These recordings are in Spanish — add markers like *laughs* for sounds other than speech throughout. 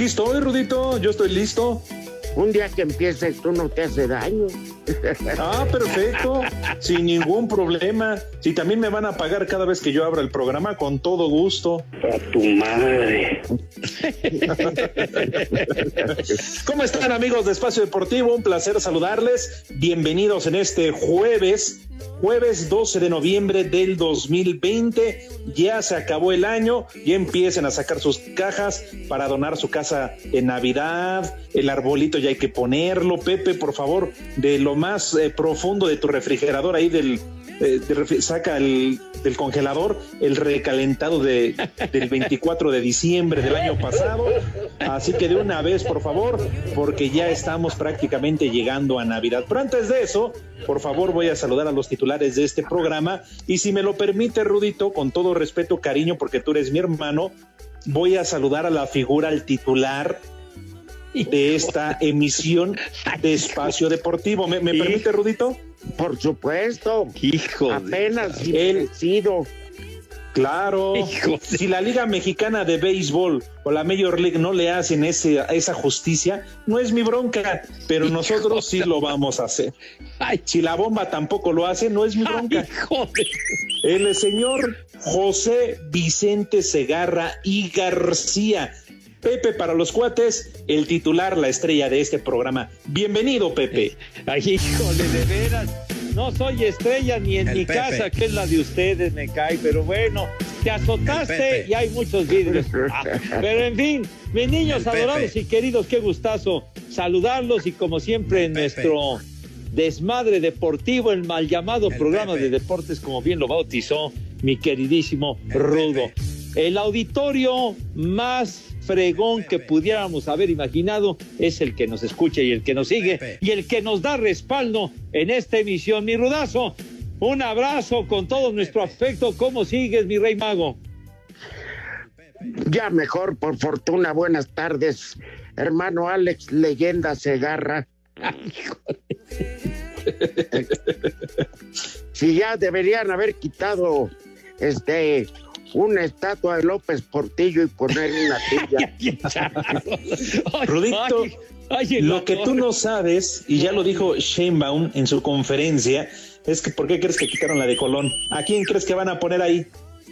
Aquí estoy, Rudito, yo estoy listo. Un día que empieces tú no te hace daño. Ah, perfecto, sin ningún problema. Si también me van a pagar cada vez que yo abra el programa, con todo gusto. A tu madre. *laughs* ¿Cómo están amigos de Espacio Deportivo? Un placer saludarles. Bienvenidos en este jueves, jueves 12 de noviembre del 2020. Ya se acabó el año, ya empiecen a sacar sus cajas para donar su casa en Navidad. El arbolito ya hay que ponerlo. Pepe, por favor, de lo más eh, profundo de tu refrigerador ahí del eh, saca el, del congelador el recalentado de, del 24 de diciembre del año pasado. Así que de una vez, por favor, porque ya estamos prácticamente llegando a Navidad. Pero antes de eso, por favor, voy a saludar a los titulares de este programa. Y si me lo permite, Rudito, con todo respeto, cariño, porque tú eres mi hermano, voy a saludar a la figura, al titular de esta emisión de Espacio Deportivo. ¿Me, me permite, Rudito? Por supuesto. Hijo. Apenas Él- sido. Claro, Hijo de- si la Liga Mexicana de Béisbol o la Major League no le hacen ese, esa justicia, no es mi bronca, pero nosotros sí lo vamos a hacer. Ay, Si la bomba tampoco lo hace, no es mi bronca. hijo de... El señor José Vicente Segarra y García. Pepe para los cuates, el titular, la estrella de este programa. Bienvenido, Pepe. *laughs* Ay, híjole, de veras. No soy estrella ni en El mi Pepe. casa, que es la de ustedes, me cae, pero bueno, te azotaste y hay muchos vidrios. *laughs* Ah, pero en fin, mis niños El adorados Pepe. y queridos, qué gustazo saludarlos y como siempre en Pepe. nuestro desmadre deportivo, el mal llamado El programa Pepe. de deportes, como bien lo bautizó mi queridísimo El Rudo. Pepe. El auditorio más fregón que pudiéramos haber imaginado es el que nos escucha y el que nos sigue y el que nos da respaldo en esta emisión. Mi rudazo, un abrazo con todo nuestro afecto. ¿Cómo sigues, mi rey mago? Ya mejor, por fortuna. Buenas tardes, hermano Alex, leyenda Segarra. *laughs* Si ya deberían haber quitado este una estatua de López Portillo y poner una *laughs* tuya. Rudito, Lo que tú no sabes, y ya lo dijo Sheinbaum en su conferencia, es que ¿por qué crees que quitaron la de Colón? ¿A quién crees que van a poner ahí?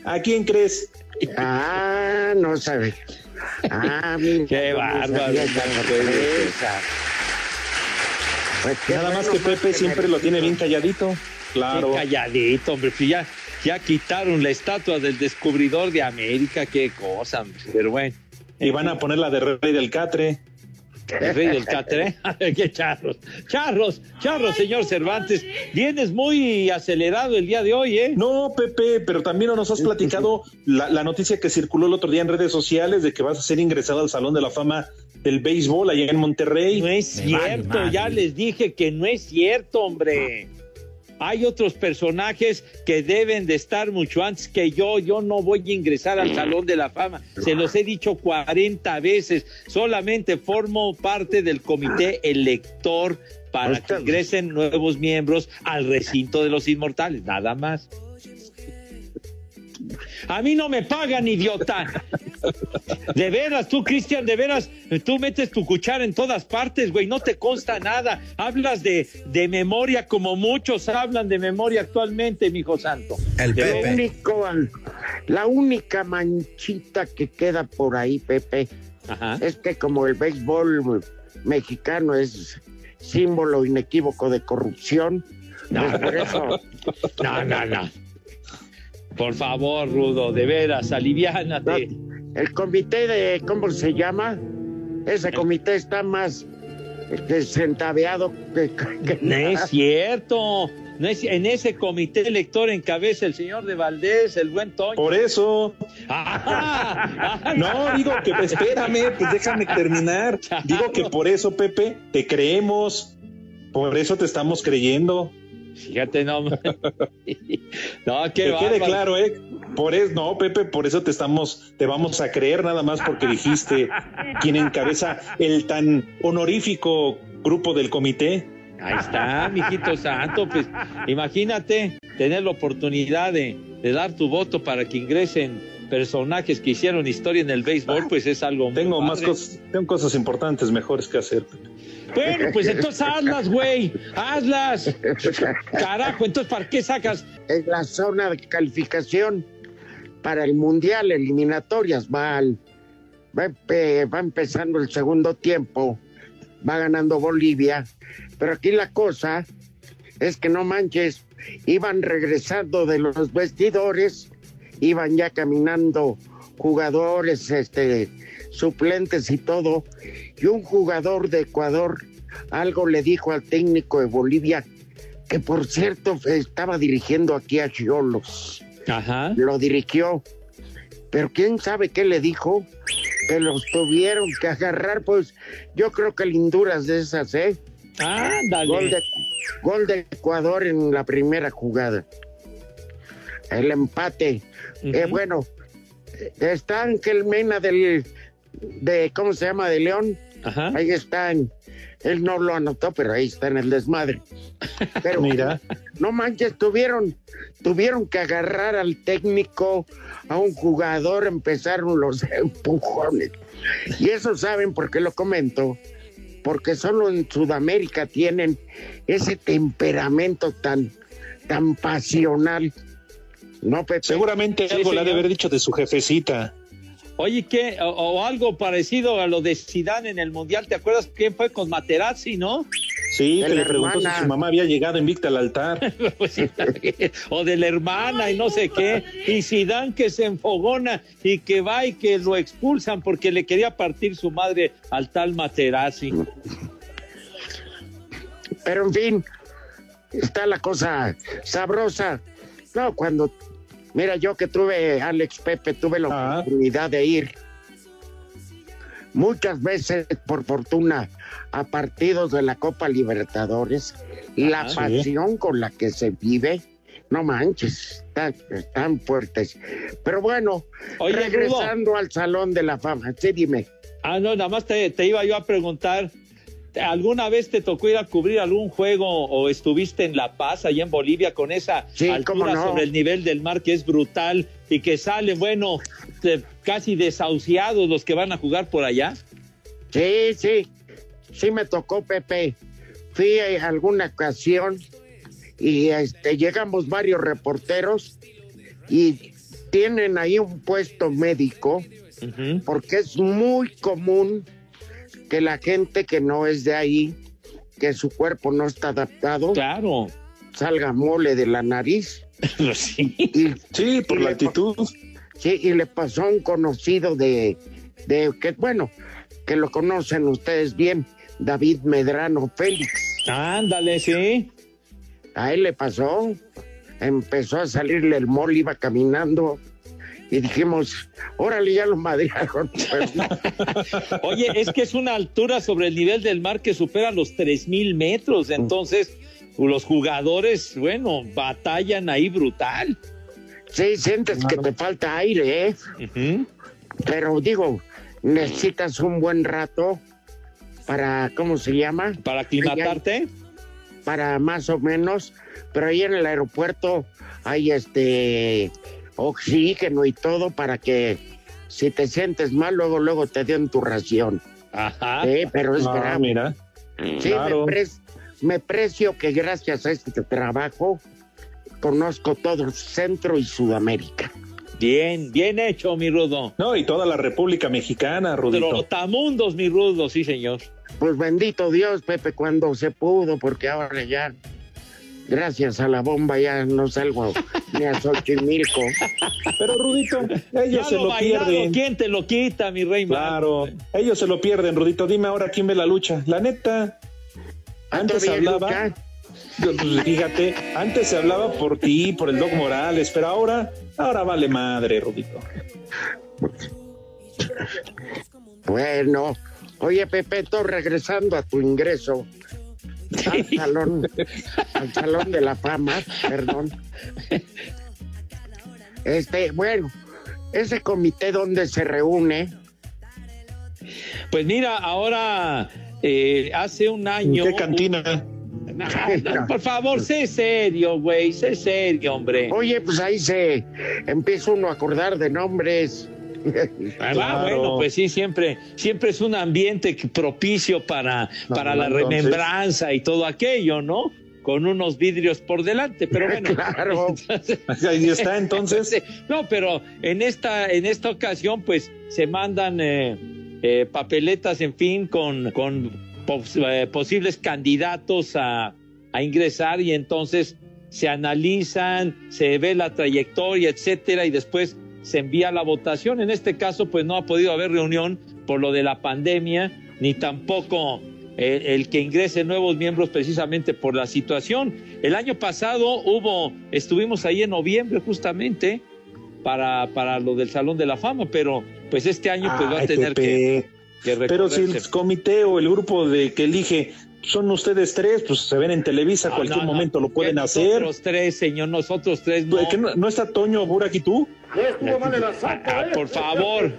¿A quién crees? Ah, no sabe. Ah, *laughs* mira, Qué bárbaro. Pues Nada más que Pepe que siempre lo tiene bien calladito. Claro. Qué calladito, hombre. pues ya, ya quitaron la estatua del descubridor de América. Qué cosa, hombre. Pero bueno. Y van a poner la de Rey del Catre. El rey del catre. *laughs* Qué charros. Charros, charros, señor Cervantes. Vienes muy acelerado el día de hoy, ¿eh? No, Pepe, pero también nos has platicado la, la noticia que circuló el otro día en redes sociales de que vas a ser ingresado al Salón de la Fama del Béisbol allá en Monterrey. No es Me cierto, madre. ya les dije que no es cierto, hombre. Hay otros personajes que deben de estar mucho antes que yo. Yo no voy a ingresar al Salón de la Fama. Se los he dicho 40 veces. Solamente formo parte del comité elector para que ingresen nuevos miembros al recinto de los inmortales. Nada más. A mí no me pagan, idiota. De veras, tú, Cristian, de veras, tú metes tu cuchara en todas partes, güey, no te consta nada. Hablas de, de memoria como muchos hablan de memoria actualmente, mijo santo. El único, la única manchita que queda por ahí, Pepe, Ajá. es que como el béisbol mexicano es símbolo inequívoco de corrupción, pues por eso No, no, no. Por favor, Rudo, de veras, aliviánate. el comité de, ¿cómo se llama? Ese comité está más centaveado que, que No nada. es cierto. No es, en ese comité elector encabeza el señor de Valdés, el buen Toño. Por eso, ah, no, digo que espérame, pues déjame terminar. Digo que por eso, Pepe, te creemos. Por eso te estamos creyendo. Fíjate, no. *laughs* no, qué que quede claro, ¿eh? Por eso, no, Pepe, por eso te estamos, te vamos a creer nada más porque dijiste quién encabeza el tan honorífico grupo del comité. Ahí está, mijito santo, pues imagínate tener la oportunidad de, de dar tu voto para que ingresen personajes que hicieron historia en el béisbol, pues es algo muy Tengo más cosas, tengo cosas importantes mejores que hacer. Bueno, pues *laughs* entonces hazlas, güey, hazlas. Carajo, entonces ¿para qué sacas? en la zona de calificación para el Mundial, eliminatorias, va, al- va, va empezando el segundo tiempo, va ganando Bolivia, pero aquí la cosa es que no manches, iban regresando de los vestidores, iban ya caminando jugadores, este, suplentes y todo, y un jugador de Ecuador algo le dijo al técnico de Bolivia, que por cierto estaba dirigiendo aquí a Cholos, Ajá. lo dirigió, pero quién sabe qué le dijo, que los tuvieron que agarrar, pues yo creo que linduras de esas, ¿eh? Gol Ándale. de, gol de Ecuador en la primera jugada. El empate. Eh, Ujú. bueno, eh, está Ángel Mena del, de, ¿cómo se llama? De León. Ajá. Ahí está. en- él no lo anotó, pero ahí está en el desmadre. *laughs* Pero Mira, no manches, tuvieron, tuvieron que agarrar al técnico, a un jugador, empezaron los *laughs* empujones. Y eso saben por qué lo comento, porque solo en Sudamérica tienen ese temperamento tan, tan pasional. No, Pepe. seguramente Sí, algo le ha de haber dicho de su jefecita. Oye, ¿qué? O, o algo parecido a lo de Zidane en el Mundial. ¿Te acuerdas quién fue con Materazzi, no? Sí, De que le preguntó hermana. si su mamá había llegado invicta al altar. *laughs* Pues *laughs* o de la hermana y no sé qué. Y Zidane que se enfogona y que va y que lo expulsan porque le quería partir su madre al tal Materazzi. Pero en fin, está la cosa sabrosa. No, cuando, mira, yo que tuve, Alex Pepe, tuve la Ah. oportunidad de ir muchas veces, por fortuna, a partidos de la Copa Libertadores. La. Sí. pasión con la que se vive, no manches, están, están fuertes. Pero bueno, Oye, Rudo. regresando al Salón de la Fama, sí, dime. Ah, no, nada más te, te iba yo a preguntar. ¿Alguna vez te tocó ir a cubrir algún juego o estuviste en La Paz, allá en Bolivia, con esa Sí, altura no. sobre el nivel del mar que es brutal y que salen, bueno, casi desahuciados los que van a jugar por allá? Sí, sí, sí me tocó, Pepe. Fui a alguna ocasión y este, llegamos varios reporteros y tienen ahí un puesto médico Ujú. porque es muy común que la gente que no es de ahí, que su cuerpo no está adaptado, Claro. salga mole de la nariz. *laughs* Sí. Y, Sí, por y la actitud. Sí, y le pasó a un conocido de, de que, bueno, que lo conocen ustedes bien, David Medrano Félix. Ándale, sí. A él le pasó, empezó a salirle el mol, iba caminando y dijimos, órale, ya lo madrearon. Pues, *laughs* Oye, es que es una altura sobre el nivel del mar que supera los 3000 metros. Entonces, los jugadores, bueno, batallan ahí brutal. sí, sientes que te falta aire, ¿eh? Pero digo, necesitas un buen rato para, ¿cómo se llama? Para aclimatarte. Para más o menos, pero ahí en el aeropuerto hay este oxígeno y todo para que si te sientes mal, luego, luego te den tu ración. Ajá. Sí, pero es bravo. mira. Sí, claro. me, pre- me precio que gracias a este trabajo conozco todo Centro y Sudamérica. Bien, bien hecho, mi rudo. No, y toda la República Mexicana, Rudito. Trotamundos, mi rudo, sí, señor. Pues bendito Dios, Pepe, cuando se pudo, porque ahora ya, gracias a la bomba, ya no salgo ni a Xochimilco. Pero Rudito, ellos Ya se lo bailado, pierden. ¿quién te lo quita, mi rey? Claro, ellos se lo pierden, Rudito. Dime ahora quién ve la lucha. La neta, antes ¿Todavía hablaba, pues, fíjate, antes se hablaba por ti, por el Doc Morales, pero ahora, ahora vale madre, Rudito. Bueno, oye, Pepe, tú regresando a tu ingreso al salón, al salón de la fama, perdón. Este, bueno, ese comité donde se reúne, Pues mira, ahora eh, hace un ¿En año. qué cantina? No, no, *laughs* por favor, sé serio, güey, sé serio, hombre. oye, pues ahí se empieza uno a acordar de nombres. Ah, bueno, pues sí, siempre, siempre es un ambiente propicio para, No, para la entonces- remembranza y todo aquello, ¿no? Con unos vidrios por delante, pero *laughs* bueno. Claro. *laughs* entonces- Ahí está, *laughs* entonces. No, pero en esta, en esta ocasión, pues, se mandan eh, eh, papeletas, en fin, con, con pos- eh, posibles candidatos a, a ingresar y entonces se analizan, se ve la trayectoria, etcétera, y después se envía la votación. En este caso, pues no ha podido haber reunión por lo de la pandemia, ni tampoco eh, el que ingrese nuevos miembros precisamente por la situación. El año pasado hubo, estuvimos ahí en noviembre justamente para, para lo del Salón de la Fama, pero pues este año pues va a tener que, que Pero si el comité o el grupo de que elige son ustedes tres, pues se ven en Televisa, No, cualquier no, no. momento lo pueden hacer. Nosotros tres, señor, nosotros tres no. ¿Que no, no está Toño Burak y tú? Ah, por favor.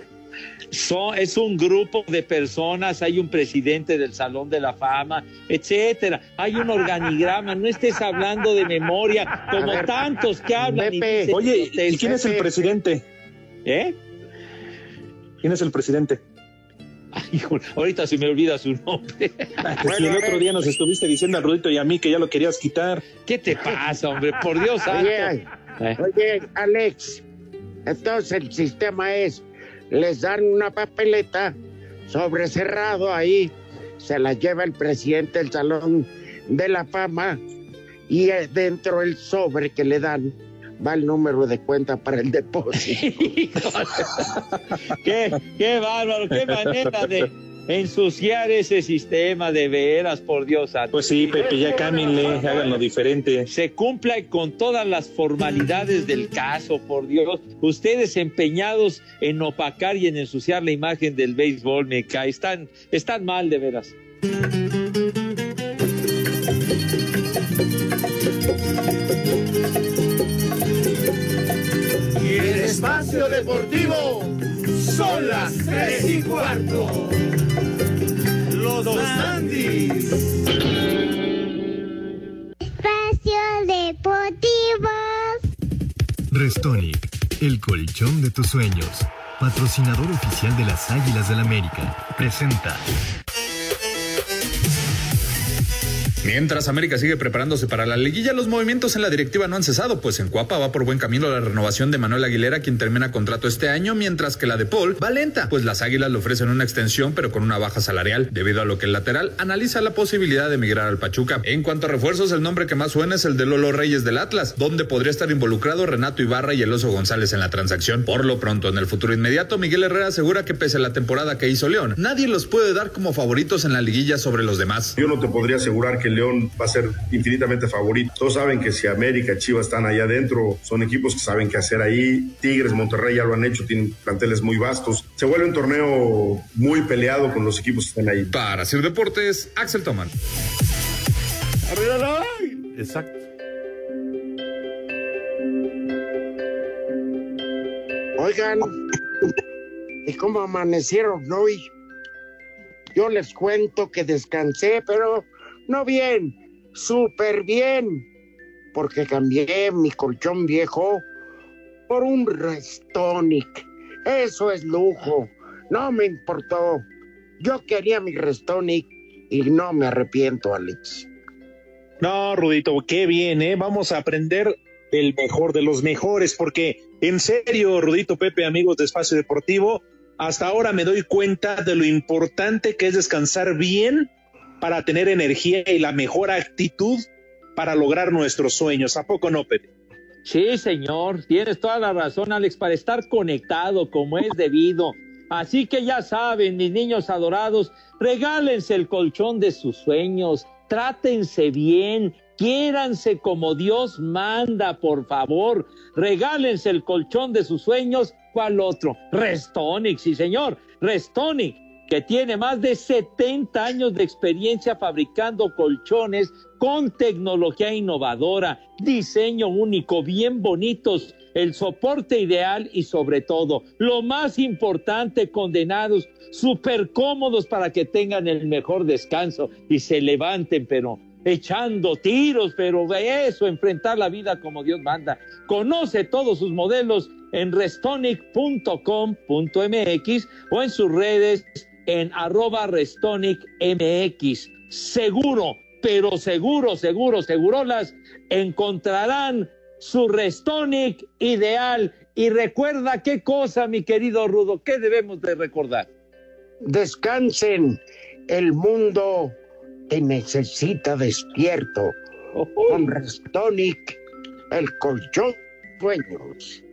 Son, es un grupo de personas, hay un presidente del Salón de la Fama, etcétera. Hay un organigrama, no estés hablando de memoria, como ver, tantos que hablan. y dicen Oye, ¿y quién es el presidente? ¿Eh? ¿Quién es el presidente? Ay, hijo, ahorita se me olvida su nombre. Pues si el otro día nos estuviste diciendo al Rudito y a mí que ya lo querías quitar. ¿Qué te pasa, hombre? Por Dios santo. Oye, Eh, oye, Alex, entonces el sistema es, les dan una papeleta sobre cerrado ahí, se la lleva el presidente del Salón de la Fama y eh, dentro del sobre que le dan va el número de cuenta para el depósito. *laughs* Qué, qué bárbaro, qué manera de ensuciar ese sistema de veras, por Dios santo. Pues sí, Pepe, ya cámbienle, háganlo diferente. se cumpla con todas las formalidades del caso, por Dios. Ustedes empeñados en opacar y en ensuciar la imagen del béisbol, me cae. Están, están mal, de veras. Y el espacio deportivo son las tres y cuarto. Los Andis. Espacio Deportivo. Restonic, el colchón de tus sueños. Patrocinador oficial de las Águilas del América. Presenta. Mientras América sigue preparándose para la liguilla, los movimientos en la directiva no han cesado, pues en Cuapa va por buen camino la renovación de Manuel Aguilera, quien termina contrato este año, mientras que la de Paul va lenta, pues las Águilas le ofrecen una extensión, pero con una baja salarial, debido a lo que el lateral analiza la posibilidad de emigrar al Pachuca. En cuanto a refuerzos, el nombre que más suena es el de Lolo Reyes del Atlas, donde podría estar involucrado Renato Ibarra y el Oso González en la transacción. Por lo pronto, en el futuro inmediato, Miguel Herrera asegura que pese a la temporada que hizo León, nadie los puede dar como favoritos en la liguilla sobre los demás. Yo no te podría asegurar que León va a ser infinitamente favorito. Todos saben que si América, Chivas están allá adentro, son equipos que saben qué hacer ahí. Tigres, Monterrey ya lo han hecho, tienen planteles muy vastos. Se vuelve un torneo muy peleado con los equipos que están ahí. Para Sir Deportes, Axel Toman. Exacto. Oigan, ¿y cómo amanecieron hoy? Yo les cuento que descansé, pero no bien, súper bien, porque cambié mi colchón viejo por un Restonic. Eso es lujo, no me importó. Yo quería mi Restonic y no me arrepiento, Alex. No, Rudito, qué bien, ¿eh? Vamos a aprender del mejor de los mejores, porque en serio, Rudito Pepe, amigos de Espacio Deportivo, hasta ahora me doy cuenta de lo importante que es descansar bien para tener energía y la mejor actitud para lograr nuestros sueños. ¿A poco no, Pepe? Sí, señor, tienes toda la razón, Alex, para estar conectado como es debido. Así que ya saben, mis niños adorados, regálense el colchón de sus sueños, trátense bien, quiéranse como Dios manda, por favor, regálense el colchón de sus sueños. ¿Cuál otro? Restonic, sí, señor, Restonic que tiene más de 70 años de experiencia fabricando colchones con tecnología innovadora, diseño único, bien bonitos, el soporte ideal y sobre todo, lo más importante, condenados, súper cómodos para que tengan el mejor descanso y se levanten, pero echando tiros, pero eso, enfrentar la vida como Dios manda. Conoce todos sus modelos en restonic.com.mx o en sus redes en arroba Restonic MX. Seguro, pero seguro, seguro, segurolas, encontrarán su Restonic ideal. Y recuerda qué cosa, mi querido Rudo, ¿qué debemos de recordar? Descansen, el mundo te necesita despierto. Con Restonic, el colchón sueños.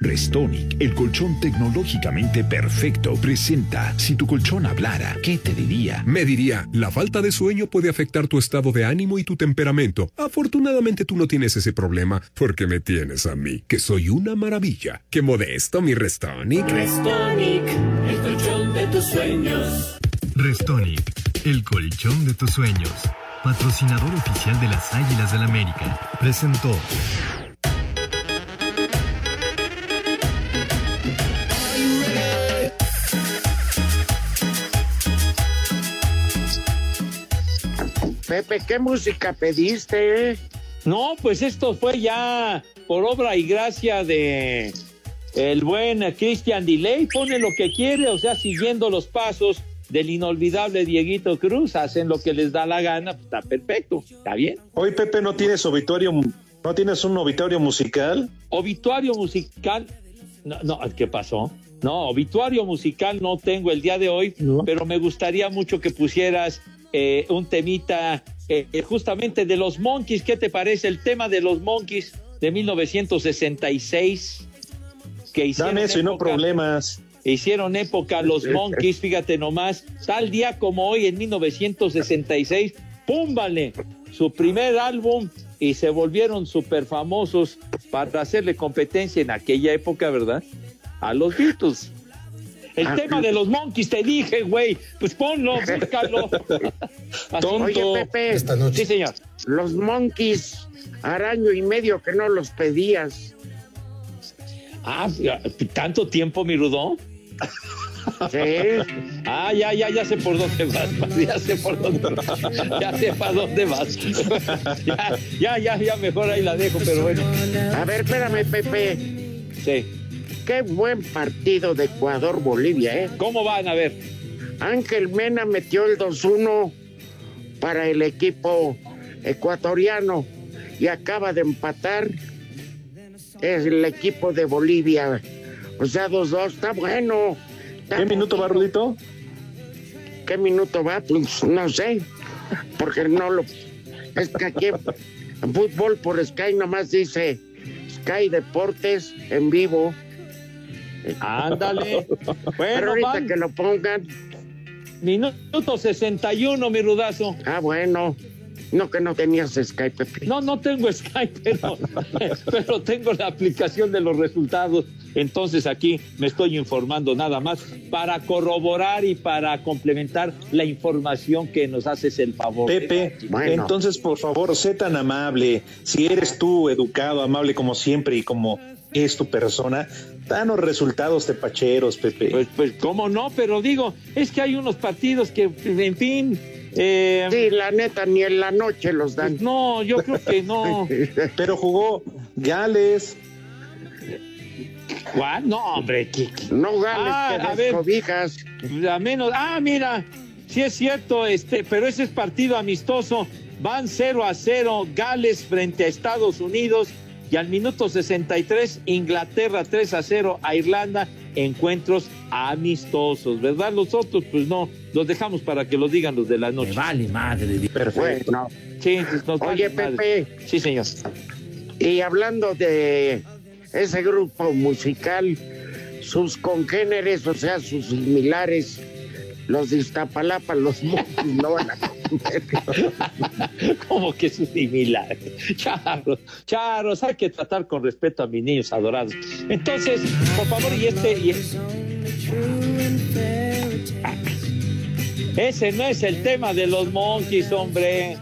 Restonic, el colchón tecnológicamente perfecto, presenta Si tu colchón hablara, ¿qué te diría? Me diría, la falta de sueño puede afectar tu estado de ánimo y tu temperamento. Afortunadamente tú no tienes ese problema, porque me tienes a mí, que soy una maravilla. ¡Qué modesto, mi Restonic! Restonic, el colchón de tus sueños. Restonic, el colchón de tus sueños. Patrocinador oficial de las Águilas del América. Presentó. Pepe, ¿qué música pediste? eh? No, pues esto fue ya por obra y gracia de el buen Christian Delay. Pone lo que quiere, o sea, siguiendo los pasos del inolvidable Dieguito Cruz, hacen lo que les da la gana, pues, está perfecto, está bien. Hoy, Pepe, ¿no tienes obituario, no tienes un obituario musical? Obituario musical, no, no, ¿qué pasó? No, obituario musical no tengo el día de hoy, pero me gustaría mucho que pusieras eh, un temita eh, justamente de los Monkeys. ¿Qué te parece el tema de los Monkeys de 1966? Que hicieron Dame eso y no problemas. Hicieron época los *laughs* Monkeys, fíjate nomás, tal día como hoy en 1966, ¡púmbale! Su primer álbum y se volvieron súper famosos para hacerle competencia en aquella época, ¿verdad? A los Beatles. El Ah, tema sí. de los Monkeys, te dije, güey, pues ponlo, búscalo. *laughs* Oye, Pepe. Sí, señor. Los Monkeys, hará año y medio que no los pedías. Ah, tanto tiempo, mi Rudón. Sí. *laughs* Ah, ya, ya, ya sé por dónde vas, *laughs* ya sé por dónde vas, ya sé para dónde vas. Ya, ya, ya, ya, mejor ahí la dejo, pero bueno. A ver, espérame, Pepe. Sí. Qué buen partido de Ecuador-Bolivia, ¿eh? ¿Cómo van? A ver. Ángel Mena metió el 2-1. para el equipo ecuatoriano y acaba de empatar el equipo de Bolivia. O sea, 2-2, está bueno. ¿Qué minuto va, Rudito? ¿Qué minuto va? Pues no sé, porque no lo... Es que aquí en fútbol por Sky nomás dice Sky Deportes en vivo. Ándale. *laughs* Pero Bueno, ahorita que lo pongan. Minuto 61, mi rudazo. Ah, bueno. No que no tenías Sky, Pepe. No, no tengo Skype, pero, *laughs* pero tengo la aplicación de los resultados. Entonces aquí me estoy informando nada más para corroborar y para complementar la información que nos haces el favor. Pepe, entonces por favor, sé tan amable. Si eres tú educado, amable como siempre y como es tu persona, danos resultados tepacheros, Pepe. Pues, pues, cómo no, pero digo, es que hay unos partidos que, en fin. Eh, Sí, la neta, ni en la noche los dan. no, yo creo que no. *laughs* Pero jugó Gales. ¿Cuál? No, hombre. ¿qué- qué? No gales Ah, que a ver. descobijas. A menos. Ah, mira. Sí es cierto, este, pero ese es partido amistoso. Van 0 a 0 Gales frente a Estados Unidos y al minuto 63 Inglaterra 3 a 0 a Irlanda. Encuentros amistosos, ¿verdad? Los otros, pues no, los dejamos para que lo digan los de la noche. Vale, madre. Perfecto. Bueno, Sí, nos Oye, vale madre. Pepe. Sí, señor. y hablando de ese grupo musical, sus congéneres, o sea, sus similares, los de Iztapalapa, los monjes, no van a comer. *laughs* Como que es similar. Charros, charros, hay que tratar con respeto a mis niños adorados. Entonces, por favor, y este. y- Ese no es el tema de los monkeys, hombre.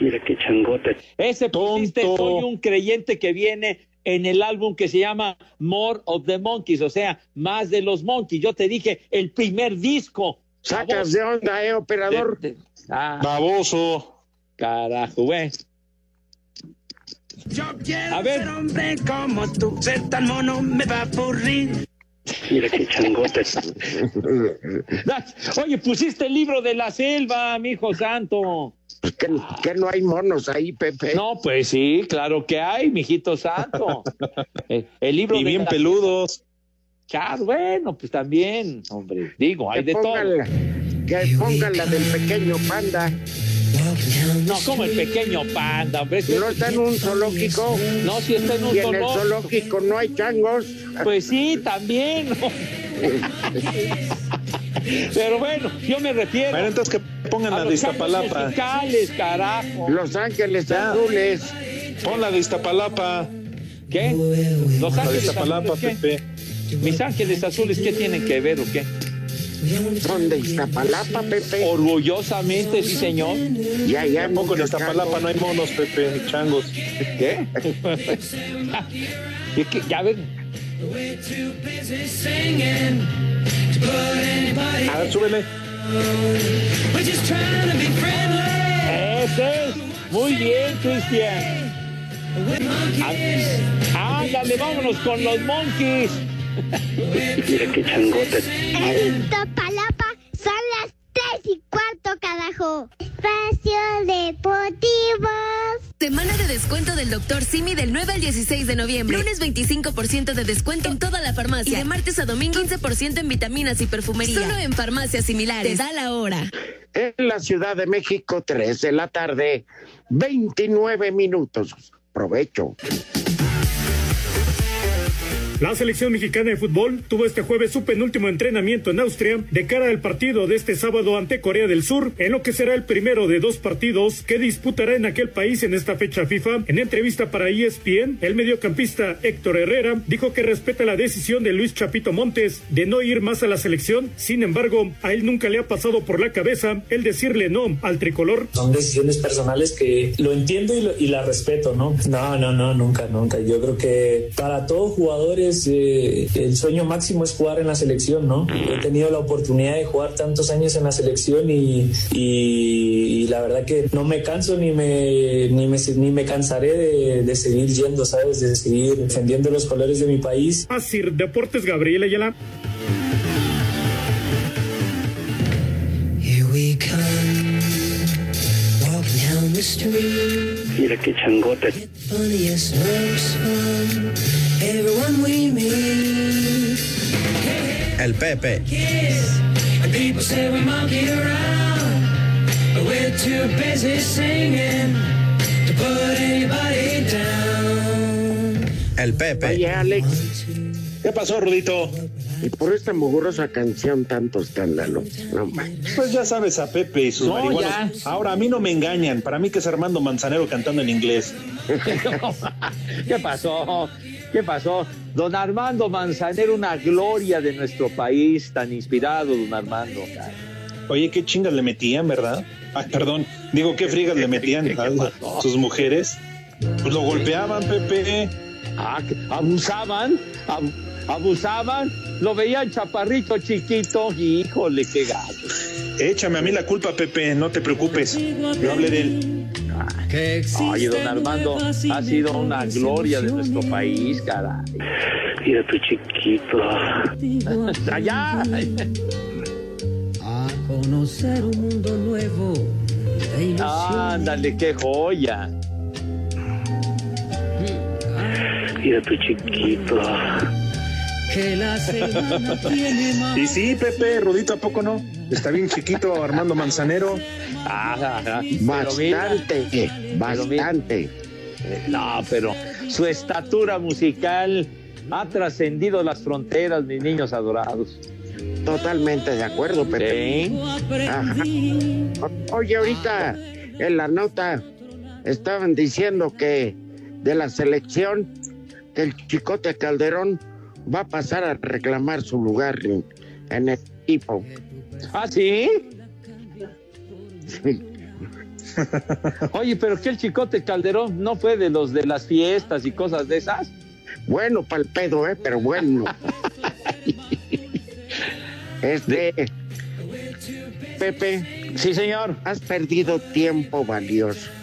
Mira qué changote. Ese pusiste, Tonto. soy un creyente que viene en el álbum que se llama More of the Monkeys, o sea, más de los monkeys. Yo te dije, el primer disco. Sacas de onda, eh, operador. De- de- ah, Baboso. carajo, güey. Yo quiero A ver. ser hombre como tú. Ser tan mono me va a aburrir. Mira qué changote. *laughs* Oye, pusiste el libro de la selva, mi hijo santo. Pues que, que no hay monos ahí, Pepe. No, pues sí, claro que hay, mijito santo. *laughs* Eh, El libro Y de bien la- peludos. Char, bueno, pues también, hombre. Digo, hay que de todo. pongan, la, que pongan la del pequeño panda. No, como el pequeño panda, hombre. No está en un zoológico. No, si está en un Y en el zoológico. zoológico no hay changos. Pues sí, también. Pero bueno, yo me refiero Bueno, entonces que pongan la de Iztapalapa. musicales, carajo. Los ángeles Ya. azules. Pon la de Iztapalapa. ¿Qué? Los La de ángeles Iztapalapa, azules, ¿qué? Pepe. Mis ángeles azules, ¿qué tienen que ver o qué? Son de Iztapalapa, Pepe. Orgullosamente, sí, señor. Y allá Tampoco en Iztapalapa no hay monos, Pepe, ni changos. *laughs* ¿Qué? Ya ven. A ver, súbele. Ese es. Muy bien, Cristian. Ándale, vámonos con los monkeys. Mira qué changote. En Iztapalapa son las tres y cuarto, carajo. Espacio Deportivo. Semana de descuento del Dr. Simi del 9 al 16 de noviembre. Lunes 25% de descuento en toda la farmacia. Y de martes a domingo 15% en vitaminas y perfumería. Solo en farmacias similares. Te da la hora. En la Ciudad de México, 3 de la tarde, 29 minutos. Provecho. La selección mexicana de fútbol tuvo este jueves su penúltimo entrenamiento en Austria de cara al partido de este sábado ante Corea del Sur, en lo que será el primero de dos partidos que disputará en aquel país en esta fecha FIFA. En entrevista para ESPN, el mediocampista Héctor Herrera dijo que respeta la decisión de Luis Chapito Montes de no ir más a la selección. Sin embargo, a él nunca le ha pasado por la cabeza el decirle no al tricolor. Son decisiones personales que lo entiendo y, la respeto, ¿no? No, no, no, nunca, nunca. Yo creo que para todos eh, el sueño máximo es jugar en la selección, ¿no? He tenido la oportunidad de jugar tantos años en la selección y, y- y la verdad que no me canso ni me, ni me, ni me cansaré de, de seguir yendo, ¿sabes? De seguir defendiendo los colores de mi país. Asir Deportes Gabriel Ayala. Here we come, Mira qué changote. Anybody down. El Pepe. Oye, Alex. ¿Qué pasó, Rudito? Y por esta mugrosa canción tanto escándalo. No manches. Pues ya sabes a Pepe y sus No, marihuanos. Ahora, a mí no me engañan. Para mí que es Armando Manzanero cantando en inglés. *laughs* ¿Qué pasó? ¿Qué pasó? Don Armando Manzanero, una gloria de nuestro país, tan inspirado, don Armando. Oye, qué chingas le metían, ¿verdad? Ay, perdón. Digo, qué frigas le metían a sus mujeres. Pues lo golpeaban, Pepe. Ah, que abusaban, ab- abusaban, lo veían chaparrito chiquito, híjole, qué gacho. Échame a mí la culpa, Pepe. No te preocupes. Yo hablé de él. Oye, don Armando, ha sido una gloria de nuestro país, caray. Mira tu chiquito. Allá. *laughs* A conocer un mundo nuevo. Ándale, qué joya. Mira tu chiquito. Que la semana tiene más. Y sí, Pepe, Rudito, ¿a poco no? Está bien chiquito Armando Manzanero. Ajá, ajá. Pero mira, Bastante, bastante. eh, no, pero su estatura musical ha trascendido las fronteras, mis niños adorados. Totalmente de acuerdo, Pepe. Sí. Ajá. Oye, ahorita en la nota estaban diciendo que de la selección, que el Chicote Calderón va a pasar a reclamar su lugar en, en el equipo. ¿Ah, sí? *laughs* Oye, pero que el chicote Calderón no fue de los de las fiestas y cosas de esas. Bueno, pa'l pedo, ¿eh? Pero bueno. este. Pepe. Sí, señor. Has perdido tiempo valioso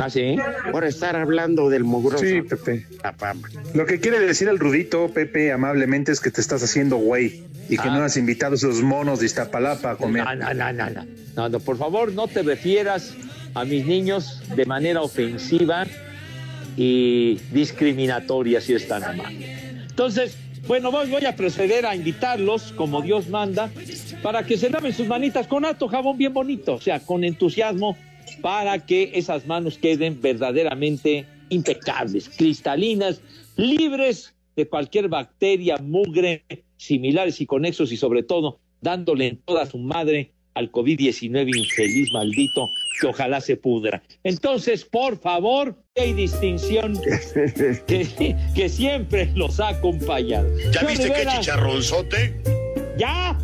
¿Ah, sí? por estar hablando del mugroso. Sí, Pepe. Lo que quiere decir el Rudito, Pepe, amablemente, es que te estás haciendo güey y que Ah. no has invitado a esos monos de Iztapalapa a comer. No, no, no, no, no. No, no, por favor, no te refieras a mis niños de manera ofensiva y discriminatoria, si es tan amable. Entonces, bueno, voy, voy a proceder a invitarlos, como Dios manda, para que se laven sus manitas con alto jabón bien bonito, o sea, con entusiasmo, para que esas manos queden verdaderamente impecables, cristalinas, libres de cualquier bacteria, mugre, similares y conexos y sobre todo dándole en toda su madre al COVID-19 infeliz maldito que ojalá se pudra. Entonces, por favor, hay distinción *laughs* que, que siempre los ha acompañado. ¿Ya Señor viste qué chicharronzote? Ya,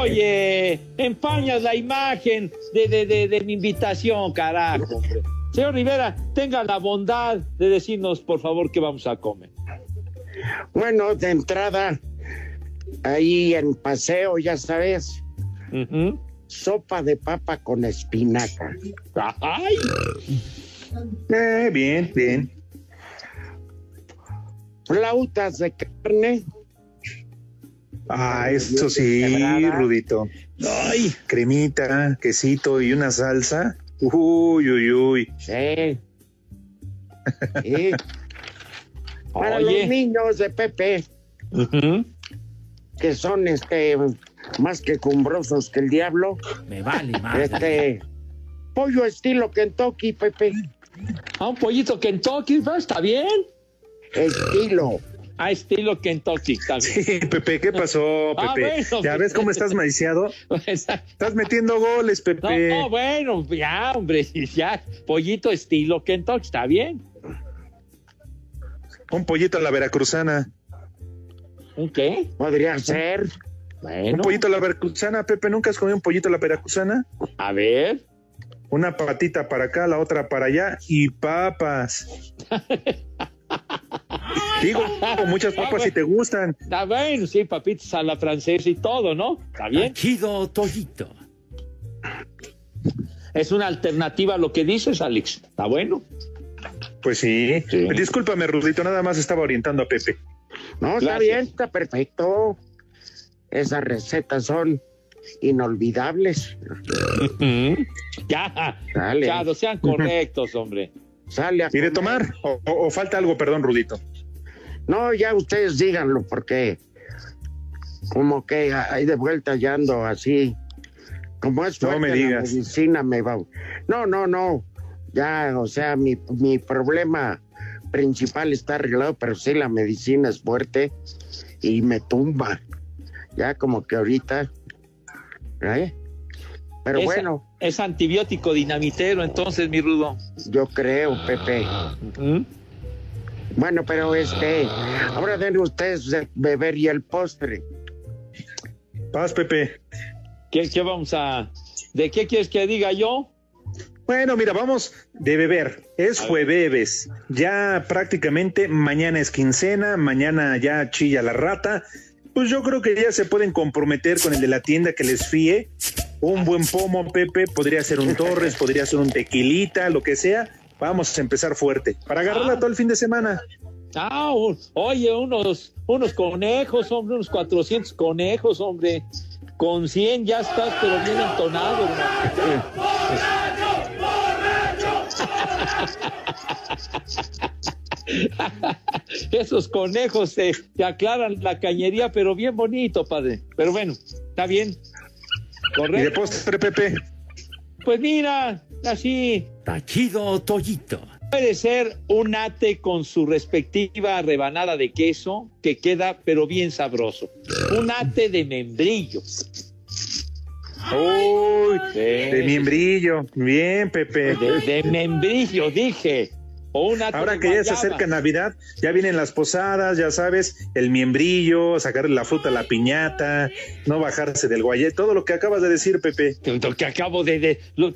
oye, empañas la imagen de, de, de, de mi invitación, carajo. hombre. Señor Rivera, tenga la bondad de decirnos, por favor, qué vamos a comer. Bueno, de entrada, ahí en paseo, ya sabes, sopa de papa con espinaca. ¡Ay! Eh, bien, bien. Flautas de carne. Ah, eso sí, Quebrada. Rudito. Ay, cremita, quesito y una salsa. Uy, uy, uy. Sí. Sí. *laughs* Para Oye. los niños de Pepe, que son este más que cumbrosos que el diablo, Me vale más. este pollo estilo Kentucky, Pepe. A un pollito Kentucky, ¿no? ¿está bien? Estilo. A estilo Kentucky, está bien. Sí, Pepe, ¿qué pasó, *laughs* Ah, Pepe? bueno, ¿Ya ves cómo estás maiciado? *laughs* Estás metiendo goles, Pepe. no, bueno, ya, hombre, *laughs* ya, pollito estilo Kentucky, está bien. Un pollito a la veracruzana. ¿Un qué? Podría ser. Un Bueno, pollito a la veracruzana, Pepe. ¿Nunca has comido un pollito a la veracruzana? a ver. Una patita para acá, la otra para allá y papas. Digo, muchas papas si te gustan. Está bien, sí, papitas a la francesa y todo, ¿no? Está bien. Chido Tojito. Es una alternativa a lo que dices, Alex. Está bueno. Pues sí. Sí. Discúlpame, Rudito, nada más estaba orientando a Pepe. No, está bien, está perfecto. Esas recetas son inolvidables. Ya, Dale. ya, no sean correctos, hombre. Sale a ¿Y de tomar? ¿O, o- o falta algo, perdón, Rudito? No, ya ustedes díganlo, porque como que ahí de vuelta ya ando así. Como es No me la digas. medicina, me va. No, no, no. Ya, o sea, mi, mi problema principal está arreglado, pero sí la medicina es fuerte y me tumba. Ya como que ahorita. ¿eh? Pero Es- bueno, Es antibiótico dinamitero, entonces, mi rudo. yo creo, Pepe. Bueno, pero este, ahora den ustedes de beber y el postre. Paz, Pepe. ¿Qué, qué vamos a...? ¿De qué quieres que diga yo? Bueno, mira, vamos de beber. Es jueves. Ya prácticamente mañana es quincena, mañana ya chilla la rata. Pues yo creo que ya se pueden comprometer con el de la tienda que les fíe. Un buen pomo, Pepe, podría ser un Torres, podría ser un tequilita, lo que sea. Vamos a empezar fuerte para agarrarla todo el fin de semana. Ah, un- oye, unos, unos conejos, hombre, unos 400 conejos, hombre. Con 100 ya estás, pero bien entonado, hermano. *laughs* Esos conejos te, te aclaran la cañería, pero bien bonito, padre. Pero bueno, está bien. Y de Correcto. postre, Pepe. Pues mira, así. Tachido Toyito. Puede ser un ate con su respectiva rebanada de queso que queda pero bien sabroso. Un ate de membrillo. Uy, de de miembrillo. Bien, Pepe. De, de membrillo, dije. O un ate Ahora de que ya se acerca Navidad, ya vienen las posadas, ya sabes, el miembrillo, sacarle la fruta a la piñata, no bajarse del guayé, todo lo que acabas de decir, Pepe. Lo que acabo de... de- lo-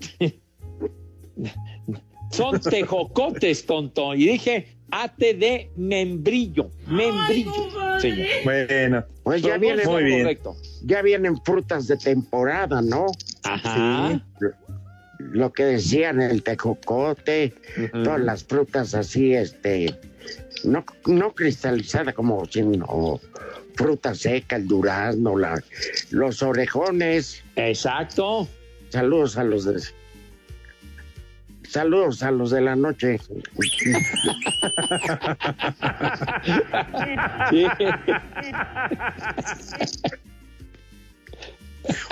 *laughs* Son tejocotes, tonto. Y dije ate de membrillo. Membrillo, señor. Bueno, Pues ya vienen, muy bien. correcto. ya vienen frutas de temporada, ¿no? Ajá. Lo que decían, el tejocote, todas las frutas así, este, no, no cristalizada como sino fruta seca, el durazno, la, los orejones. Exacto. Saludos a los de Saludos a los de la noche. Sí.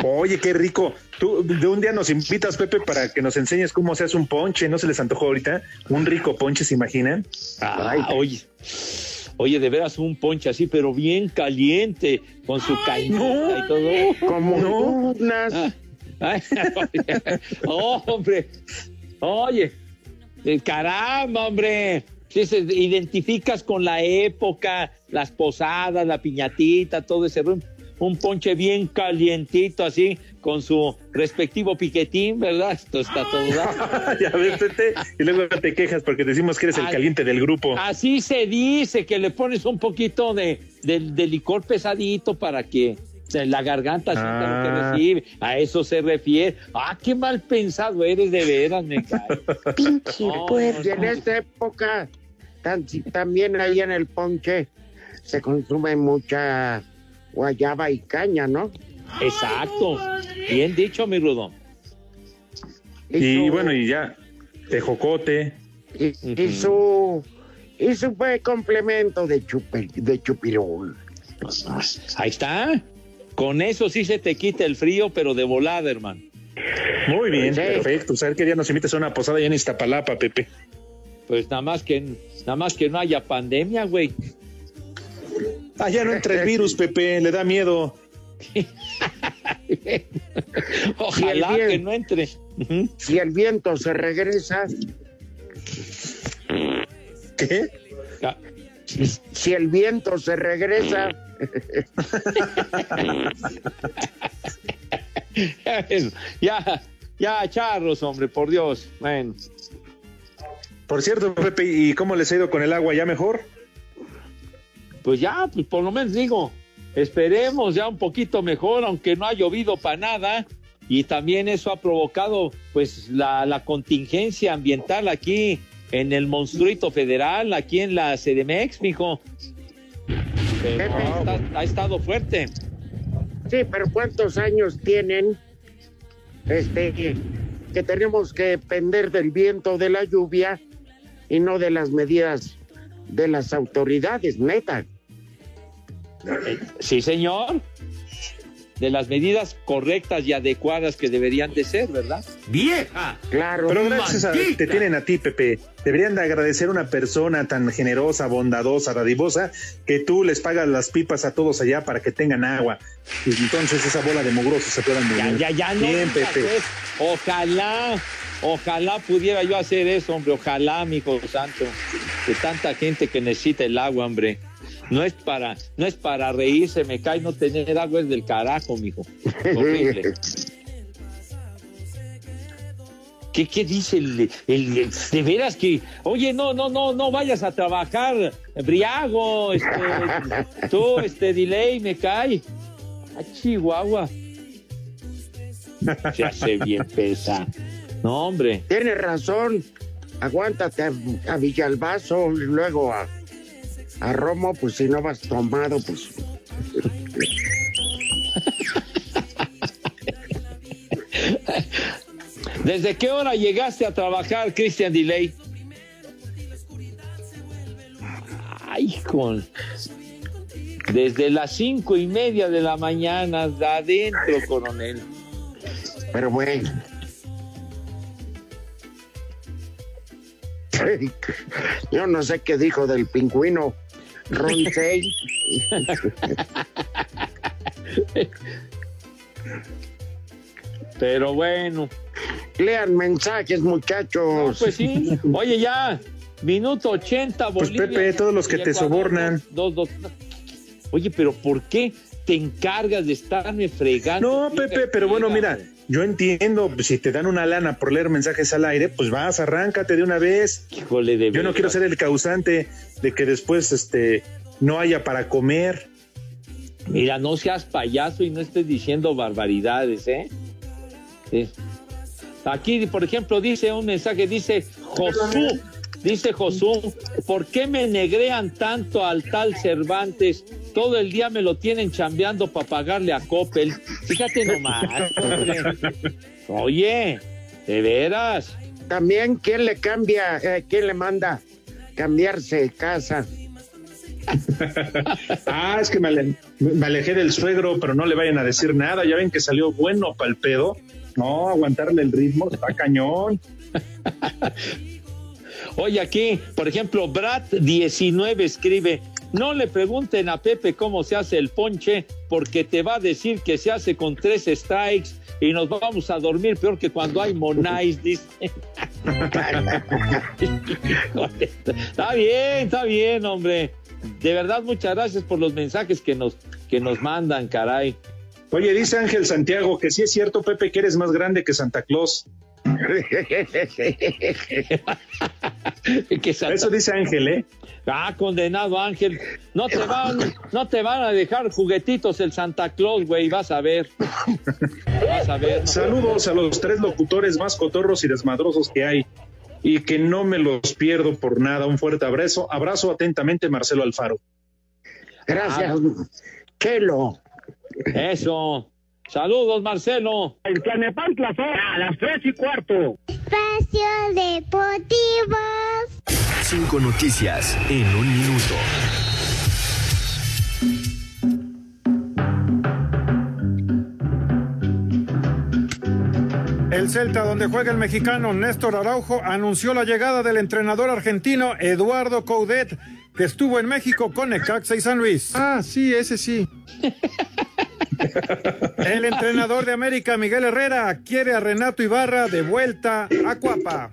Oye, qué rico. Tú de un día nos invitas, Pepe, para que nos enseñes cómo se hace un ponche, ¿no se les antojó ahorita? Un rico ponche, ¿se imaginan? Ah, oye, oye, de veras un ponche así, pero bien caliente, con su cañita y todo. Como No. unas. *laughs* Ay, oh, hombre, oye, eh, caramba, hombre. Si se identificas con la época, las posadas, la piñatita, todo ese rollo, un ponche bien calientito así, con su respectivo piquetín, ¿verdad? Esto está todo dado. *laughs* ya ves, Pepe, y luego te quejas porque decimos que eres el caliente del grupo. Así se dice, que le pones un poquito de, de- de licor pesadito para que la garganta sienta lo Ah. que recibe. A eso se refiere. Ah, qué mal pensado eres de veras, me cae. Pinche pues, y en esta época tan- también ahí en el ponche se consume mucha guayaba y caña, ¿no? Exacto. Bien dicho, mi Rudo. Y su- bueno, y ya, tejocote. y, y su y su pues, complemento de chupe, de chupirul. Ahí está. Con eso sí se te quita el frío, pero de volada, hermano. Muy bien, Sí. perfecto. Saber que día nos invitas a una posada ya en Iztapalapa, Pepe. Pues nada más que nada más que no haya pandemia, güey. Allá no entra el virus, Pepe, le da miedo. *laughs* Ojalá que no entre. Si el viento se regresa, ¿Qué? Si, si el viento se regresa, ya, ya, charros, hombre, por Dios. Bueno. Por cierto, Pepe, ¿y cómo les ha ido con el agua? ¿Ya mejor? Pues ya, pues por lo menos digo, esperemos ya un poquito mejor, aunque no ha llovido para nada. Y también eso ha provocado, pues, la, la contingencia ambiental aquí en el monstruito federal, aquí en la CDMX, mijo. Pero ha, ha estado fuerte. Sí, pero ¿cuántos años tienen este que tenemos que depender del viento, de la lluvia y no de las medidas de las autoridades, neta? Sí, señor. De las medidas correctas y adecuadas que deberían de ser, ¿verdad? ¡Vieja! Claro. Pero gracias a te tienen a ti, Pepe. Deberían de agradecer a una persona tan generosa, bondadosa, dadivosa, que tú les pagas las pipas a todos allá para que tengan agua. Y entonces esa bola de mugrosos se puedan Ya, mover. ya, ya, no. Bien, Pepe. Ojalá, ojalá pudiera yo hacer eso, hombre. Ojalá, mi hijo santo. De tanta gente que necesita el agua, hombre. No es para, no es para reírse, me cae no tener agua es del carajo, mijo. Horrible. *laughs* ¿Qué, qué dice el, el- el- de veras que, oye, no, no, no, no vayas a trabajar, Briago, este, *laughs* tú, este, delay, me cae. A Chihuahua. Se hace bien pesa. No, hombre. Tienes razón. Aguántate a, a Villalbazo y luego a, a Romo, pues si no vas tomado, pues. ¿Desde qué hora llegaste a trabajar, Christian Delay? Ay, con. Desde las cinco y media de la mañana, de adentro, coronel. Pero bueno. Yo no sé qué dijo del pingüino Ronsey. Pero bueno. Lean mensajes, muchachos. Pues sí. Oye, ya. Minuto 80, Pues Bolivia. Pepe, todos los que te Ecuador, sobornan. dos, dos, dos. Oye, pero ¿por qué te encargas de estarme fregando? No, Pepe, pero bueno, mira, yo entiendo, pues, si te dan una lana por leer mensajes al aire, pues vas, arráncate de una vez. Híjole, de Yo no quiero ser el causante de que después este no haya para comer. Mira, no seas payaso y no estés diciendo barbaridades, ¿eh? Sí. Aquí, por ejemplo, dice un mensaje, dice Josú, dice Josú, ¿por qué me negrean tanto al tal Cervantes? Todo el día me lo tienen chambeando para pagarle a Coppel. Fíjate nomás, hombre. Oye, de veras. También, ¿quién le cambia, eh, quién le manda cambiarse de casa? *laughs* Ah, es que me, ale- me alejé del suegro, pero no le vayan a decir nada. Ya ven que salió bueno para el pedo. No, aguantarle el ritmo está cañón. *laughs* Oye, aquí, por ejemplo, Brad19 escribe, no le pregunten a Pepe cómo se hace el ponche, porque te va a decir que se hace con tres strikes y nos vamos a dormir peor que cuando hay monáis, *laughs* dice. Está bien, está bien, hombre. De verdad, muchas gracias por los mensajes que nos, que nos mandan, caray. Oye, dice Ángel Santiago que sí es cierto, Pepe, que eres más grande que Santa Claus. *laughs* Que Eso dice Ángel, ¿eh? Ah, condenado Ángel. No te van, no te van a dejar juguetitos el Santa Claus, güey, vas a ver. Vas a ver. ¿no? Saludos a los tres locutores más cotorros y desmadrosos que hay y que no me los pierdo por nada. Un fuerte abrazo. Abrazo atentamente, Marcelo Alfaro. Gracias, Chelo. Eso. Saludos, Marcelo. El Tlanepantla son a las tres y cuarto. Espacio Deportivo. Cinco noticias en un minuto. El Celta, donde juega el mexicano Néstor Araujo, anunció la llegada del entrenador argentino Eduardo Coudet, que estuvo en México con Necaxa y San Luis. Ah, sí, ese sí. *laughs* El entrenador de América, Miguel Herrera, quiere a Renato Ibarra de vuelta a Cuapa.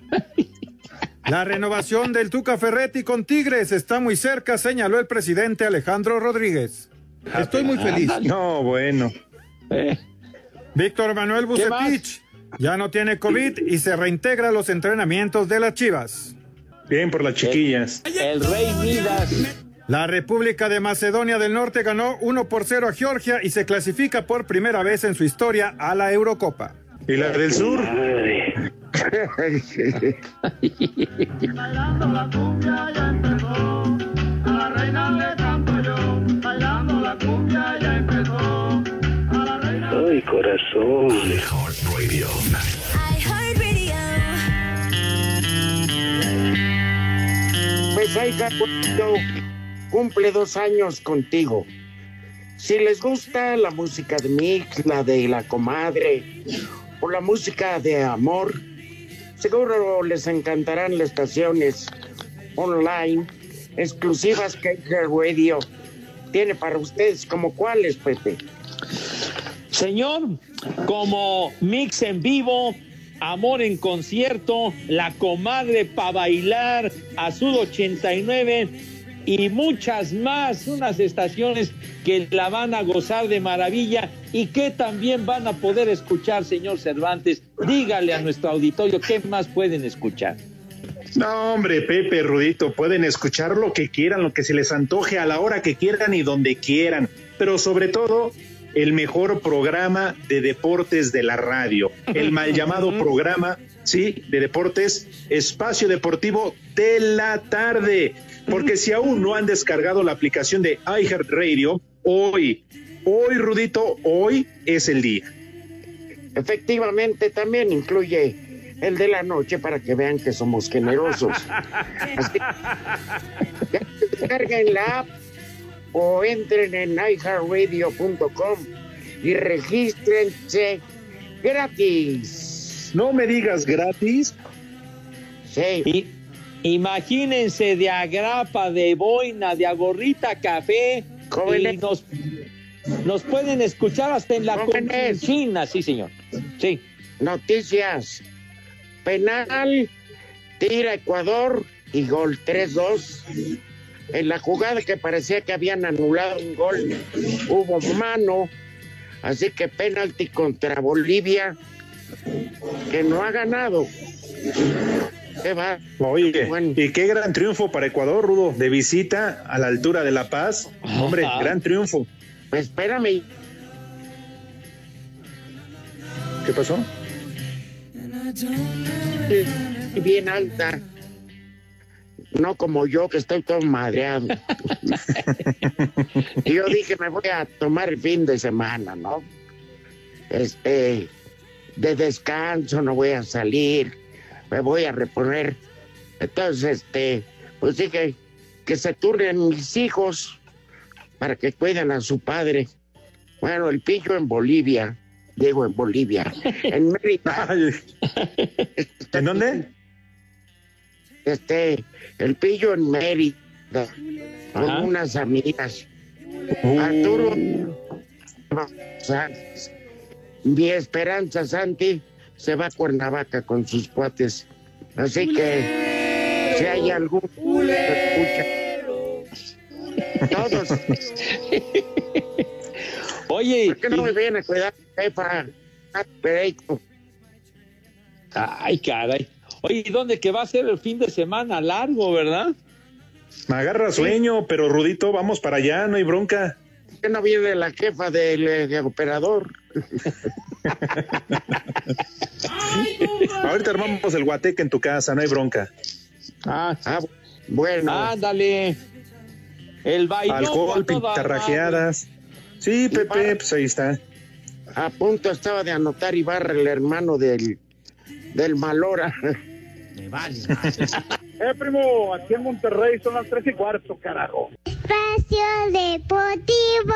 La renovación del Tuca Ferretti con Tigres está muy cerca, señaló el presidente Alejandro Rodríguez. Estoy muy feliz. No, bueno. Víctor Manuel. Bucetich ya no tiene COVID y se reintegra a los entrenamientos de las Chivas. Bien por las chiquillas. El Rey Midas. La República de Macedonia del Norte ganó 1 por 0 a Georgia y se clasifica por primera vez en su historia a la Eurocopa. ¿Y la del sur? Cumbia ya cumple dos años contigo. Si les gusta la música de Mix, la de la comadre o la música de amor, seguro les encantarán las estaciones online exclusivas que Iker Radio tiene para ustedes, como cuáles, Pepe. Señor, como mix en vivo, amor en concierto, la comadre para bailar, Azul 89 y muchas más, unas estaciones que la van a gozar de maravilla y que también van a poder escuchar, señor Cervantes. Dígale a nuestro auditorio qué más pueden escuchar. No, hombre, Pepe, Rudito, pueden escuchar lo que quieran, lo que se les antoje a la hora que quieran y donde quieran, pero sobre todo el mejor programa de deportes de la radio, el mal *laughs* llamado programa, sí, de deportes, espacio deportivo de la tarde, porque si aún no han descargado la aplicación de iHeartRadio, hoy, hoy, Rudito, hoy es el día. Efectivamente, también incluye el de la noche para que vean que somos generosos. *laughs* Así, ya descarguen la app o entren en iHeartRadio.com y regístrense gratis. No me digas gratis. Sí. Y, imagínense de agrapa, de boina, de agorrita, café. Y nos, nos pueden escuchar hasta en la. China, sí, señor. Sí. Noticias. Penal, tira Ecuador y gol 3-2. En la jugada que parecía que habían anulado un gol, hubo mano. Así que penalti contra Bolivia, que no ha ganado. Se va. Oye, y qué gran triunfo para Ecuador, Rudo, de visita a la altura de La Paz. Hombre, Ajá. gran triunfo. Pues espérame. ¿Qué pasó? Y bien alta. No como yo, que estoy todo madreado. *laughs* y yo dije, me voy a tomar el fin de semana, ¿no? Este, de descanso, no voy a salir, me voy a reponer. Entonces, este, pues dije, que se turnen mis hijos para que cuiden a su padre. Bueno, el pillo en Bolivia, digo en Bolivia, *laughs* en Mérida. ¿En dónde? Este, el pillo en Mérida, con Ajá. unas amigas. Uh. Arturo Sánchez. Mi esperanza, Santi, se va a Cuernavaca con sus cuates. Así que, si hay algún que escucha, todos. *laughs* Oye. ¿Por qué no me viene a cuidar, jefa? Ah, Pereito. Ay, caray. Oye, ¿y dónde que va a ser el fin de semana largo, verdad? Me agarra sueño, pero Rudito, vamos para allá, no hay bronca. ¿Por qué no viene la jefa del eh, operador? *laughs* *laughs* Ahorita armamos el guateque en tu casa, no hay bronca. Ah, bueno. Ándale. El baile. Alcohol, pintarrajeadas. Sí, Pepe, pues ahí está. A punto estaba de anotar Ibarra, el hermano del, del Malora. Me vale. *laughs* eh, primo, aquí en Monterrey son las tres y cuarto, carajo. Espacio Deportivo.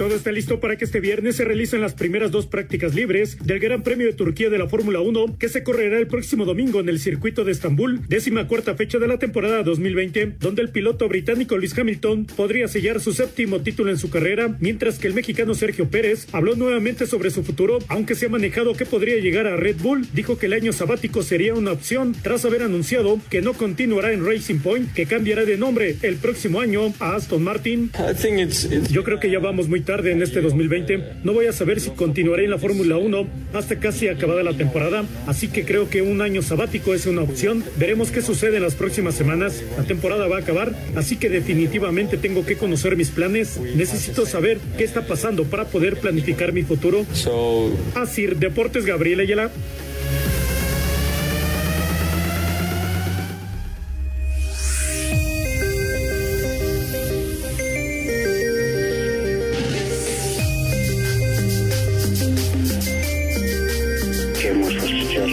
Todo está listo para que este viernes se realicen las primeras dos prácticas libres del Gran Premio de Turquía de la Fórmula 1 que se correrá el próximo domingo en el circuito de Estambul, décima cuarta fecha de la temporada 2020, donde el piloto británico Luis Hamilton podría sellar su séptimo título en su carrera, mientras que el mexicano Sergio Pérez habló nuevamente sobre su futuro, aunque se ha manejado que podría llegar a Red Bull, dijo que el año sabático sería una opción tras haber anunciado que no continuará en Racing Point, que cambiará de nombre el próximo año a Aston Martin. Yo creo que ya vamos muy tarde en este 2020. No voy a saber si continuaré en la Fórmula 1 hasta casi acabada la temporada, así que creo que un año sabático es una opción. Veremos qué sucede en las próximas semanas. La temporada va a acabar, así que definitivamente tengo que conocer mis planes. Necesito saber qué está pasando para poder planificar mi futuro. Así, Deportes Gabriel Ayala.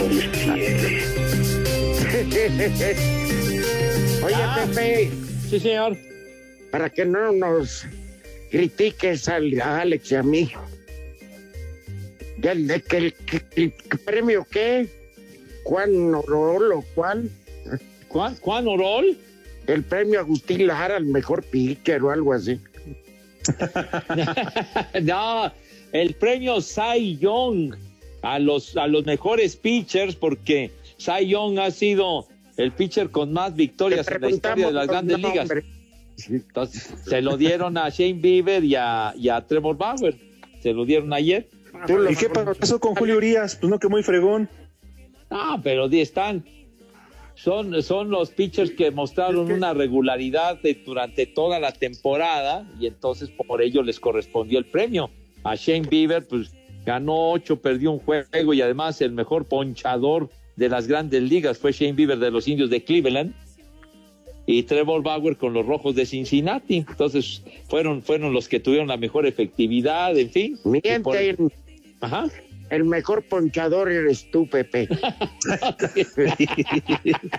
*laughs* Oye, Pepe. Sí, señor. Para que no nos critiques al- a Alex y a mí. ¿El, el, el- el premio qué? ¿Juan Orol o cuál? ¿Juan, Juan Orol? El premio Agustín Lara, al mejor pitcher o algo así. *laughs* no, el premio Cy Young a los, a los mejores pitchers, porque Cy Young ha sido el pitcher con más victorias en la historia de las grandes ligas. Entonces, se lo dieron a Shane Bieber y a, y a Trevor Bauer. Se lo dieron ayer. ¿Y qué pasó con Julio Urias? Pues no, que muy fregón. Ah, pero están. Son, son los pitchers que mostraron una regularidad de- durante toda la temporada y entonces por ello les correspondió el premio. A Shane Bieber, pues ganó ocho, perdió un juego y además el mejor ponchador de las grandes ligas fue Shane Bieber de los indios de Cleveland y Trevor Bauer con los rojos de Cincinnati. Entonces fueron, fueron los que tuvieron la mejor efectividad, en fin. Y por-. Ajá. El mejor ponchador eres tú, Pepe. *laughs*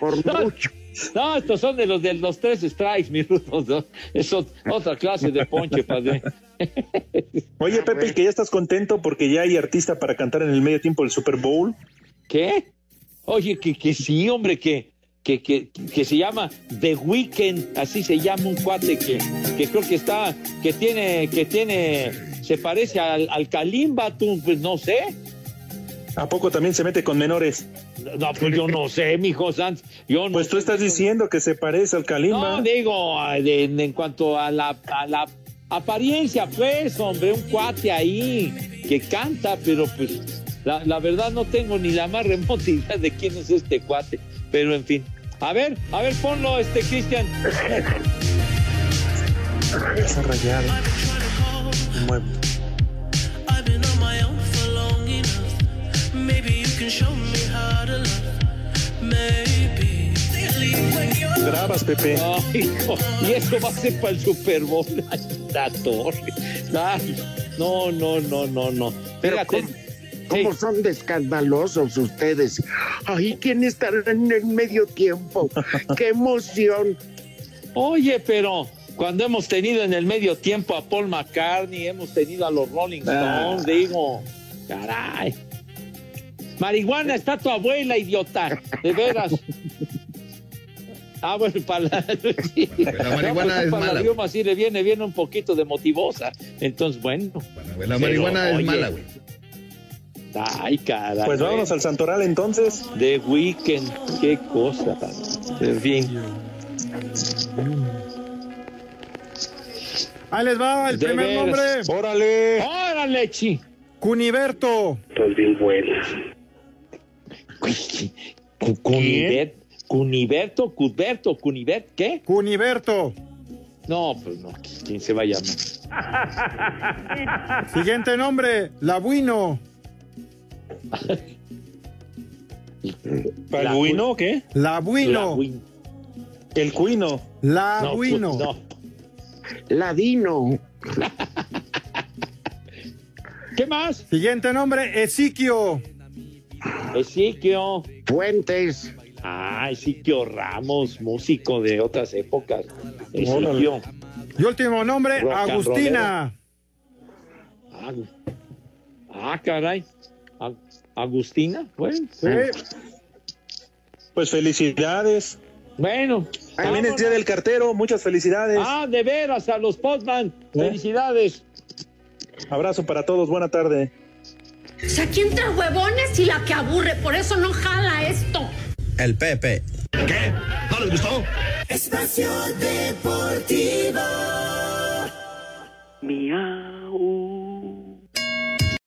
Por mucho. No, estos son de los de los tres strikes, mi Rudo. ¿no? Es ot- otra clase de ponche, padre. *laughs* Oye, Pepe, y que ya estás contento porque ya hay artista para cantar en el medio tiempo del Super Bowl. ¿Qué? Oye, que, que sí, hombre, que, que, que, que se llama The Weeknd, así se llama un cuate que, que creo que está, que tiene, que tiene, se parece al, al Kalimba, tú, pues no sé. ¿A poco también se mete con menores? No, pues yo no sé, mijo Sanz. Yo no Pues tú estás diciendo que se parece al Kalimba. No, digo, ah, de- en cuanto a la, a la apariencia, pues, hombre, un cuate ahí que canta, pero pues, la, la verdad no tengo ni la más remota *laughs* idea de quién es este cuate. Pero en fin. A ver, a ver, ponlo, este Cristian. Está rayado. Mueve. I've been on my own for long enough. Maybe you can show me how to love. Maybe. Grabas, Pepe. No, hijo, y eso va a ser para el Super Bowl. *laughs* Ay, La torre. Ay, no, no, no, no, no. Pero Fíjate. ¿cómo, cómo son de escandalosos ustedes? Ay, ¿quién estará en el medio tiempo? *laughs* ¡Qué emoción! Oye, pero cuando hemos tenido en el medio tiempo a Paul McCartney, hemos tenido a los Rolling Stones, digo, caray. Marihuana está tu abuela, idiota, de veras. *laughs* Ah, bueno, para la, *laughs* sí. la marihuana No, pues, es para mala, la idioma sí le viene, viene un poquito de motivosa. Entonces, bueno. La Pero, marihuana es oye, mala, güey. Ay, caray. Pues vámonos al Santoral entonces. The Weekend, qué cosa. En fin. Ahí les va el De primer veras. nombre. ¡Órale! ¡Órale, chi! Cuniberto. Pues bien buenas. Cunibert, Cuniberto, Cudberto, Cunibert, ¿qué? Cuniberto. No, pues no, ¿quién se va a llamar? *laughs* Siguiente nombre. Labuino. ¿Para La el Buino o qué? Labuino. Labuino. El Cuino. Labuino. No, pues, no. Ladino. *laughs* ¿Qué más? Siguiente nombre. Ezequio. Ezequio. Puentes. Ah, Ezequio Ramos, músico de otras épocas. Y último nombre. Rock Agustina. Ah, ah, caray. Agustina, bueno. Sí. Pues felicidades. Bueno. También es Día del Cartero. Muchas felicidades. Ah, de veras, a los Postman. ¿Eh? Felicidades. Abrazo para todos. Buena tarde. O sea, aquí entre huevones y la que aburre, por eso no jala esto. El Pepe. ¿Qué? ¿No les gustó? Espacio Deportivo. Mía.